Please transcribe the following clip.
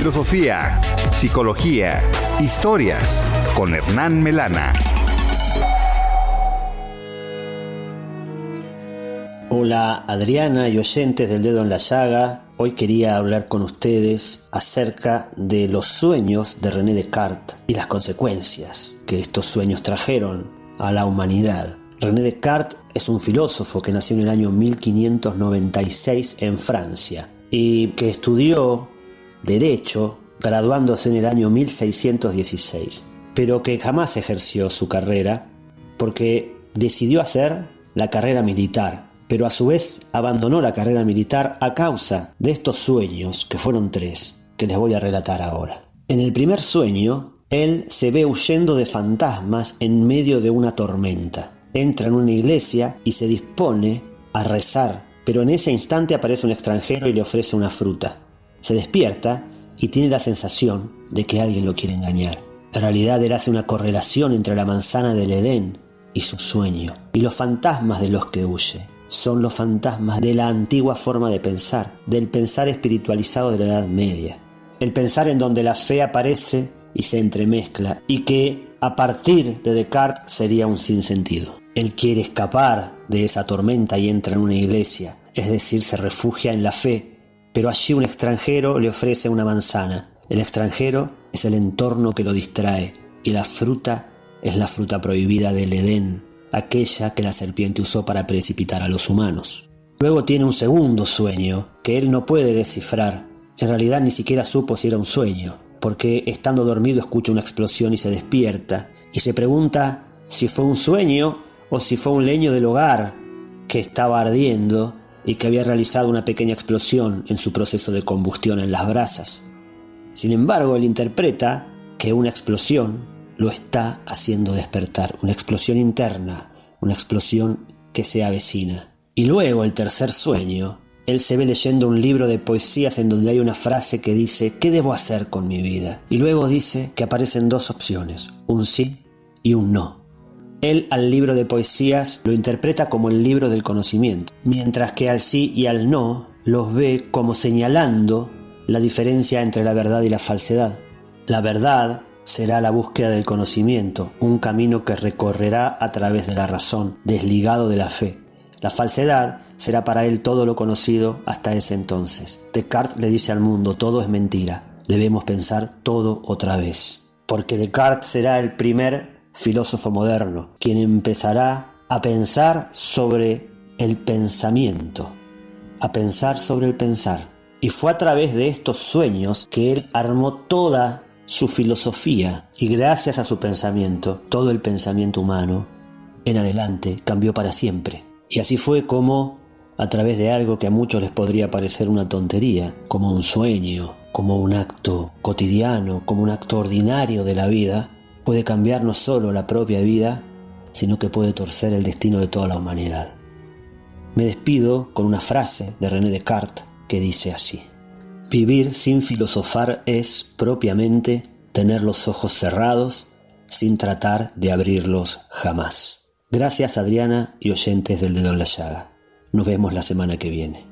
filosofía, psicología, historias con Hernán Melana. Hola Adriana y oyentes del dedo en la llaga. Hoy quería hablar con ustedes acerca de los sueños de René Descartes y las consecuencias que estos sueños trajeron a la humanidad. René Descartes es un filósofo que nació en el año 1596 en Francia y que estudió Derecho graduándose en el año 1616, pero que jamás ejerció su carrera porque decidió hacer la carrera militar, pero a su vez abandonó la carrera militar a causa de estos sueños, que fueron tres, que les voy a relatar ahora. En el primer sueño, él se ve huyendo de fantasmas en medio de una tormenta. Entra en una iglesia y se dispone a rezar, pero en ese instante aparece un extranjero y le ofrece una fruta. Se despierta y tiene la sensación de que alguien lo quiere engañar. En realidad él hace una correlación entre la manzana del Edén y su sueño. Y los fantasmas de los que huye son los fantasmas de la antigua forma de pensar, del pensar espiritualizado de la Edad Media. El pensar en donde la fe aparece y se entremezcla y que a partir de Descartes sería un sinsentido. Él quiere escapar de esa tormenta y entra en una iglesia, es decir, se refugia en la fe, pero allí un extranjero le ofrece una manzana. El extranjero es el entorno que lo distrae y la fruta es la fruta prohibida del Edén, aquella que la serpiente usó para precipitar a los humanos. Luego tiene un segundo sueño que él no puede descifrar. En realidad ni siquiera supo si era un sueño, porque estando dormido escucha una explosión y se despierta y se pregunta si fue un sueño o si fue un leño del hogar que estaba ardiendo y que había realizado una pequeña explosión en su proceso de combustión en las brasas. Sin embargo, él interpreta que una explosión lo está haciendo despertar, una explosión interna, una explosión que se avecina. Y luego el tercer sueño él se ve leyendo un libro de poesías en donde hay una frase que dice, ¿qué debo hacer con mi vida? Y luego dice que aparecen dos opciones, un sí y un no. Él al libro de poesías lo interpreta como el libro del conocimiento, mientras que al sí y al no los ve como señalando la diferencia entre la verdad y la falsedad. La verdad será la búsqueda del conocimiento, un camino que recorrerá a través de la razón, desligado de la fe. La falsedad será para él todo lo conocido hasta ese entonces. Descartes le dice al mundo, todo es mentira, debemos pensar todo otra vez. Porque Descartes será el primer filósofo moderno, quien empezará a pensar sobre el pensamiento, a pensar sobre el pensar. Y fue a través de estos sueños que él armó toda su filosofía y gracias a su pensamiento, todo el pensamiento humano, en adelante cambió para siempre. Y así fue como a través de algo que a muchos les podría parecer una tontería, como un sueño, como un acto cotidiano, como un acto ordinario de la vida, puede cambiar no solo la propia vida, sino que puede torcer el destino de toda la humanidad. Me despido con una frase de René Descartes que dice así, Vivir sin filosofar es, propiamente, tener los ojos cerrados sin tratar de abrirlos jamás. Gracias Adriana y oyentes del dedo en la llaga. Nos vemos la semana que viene.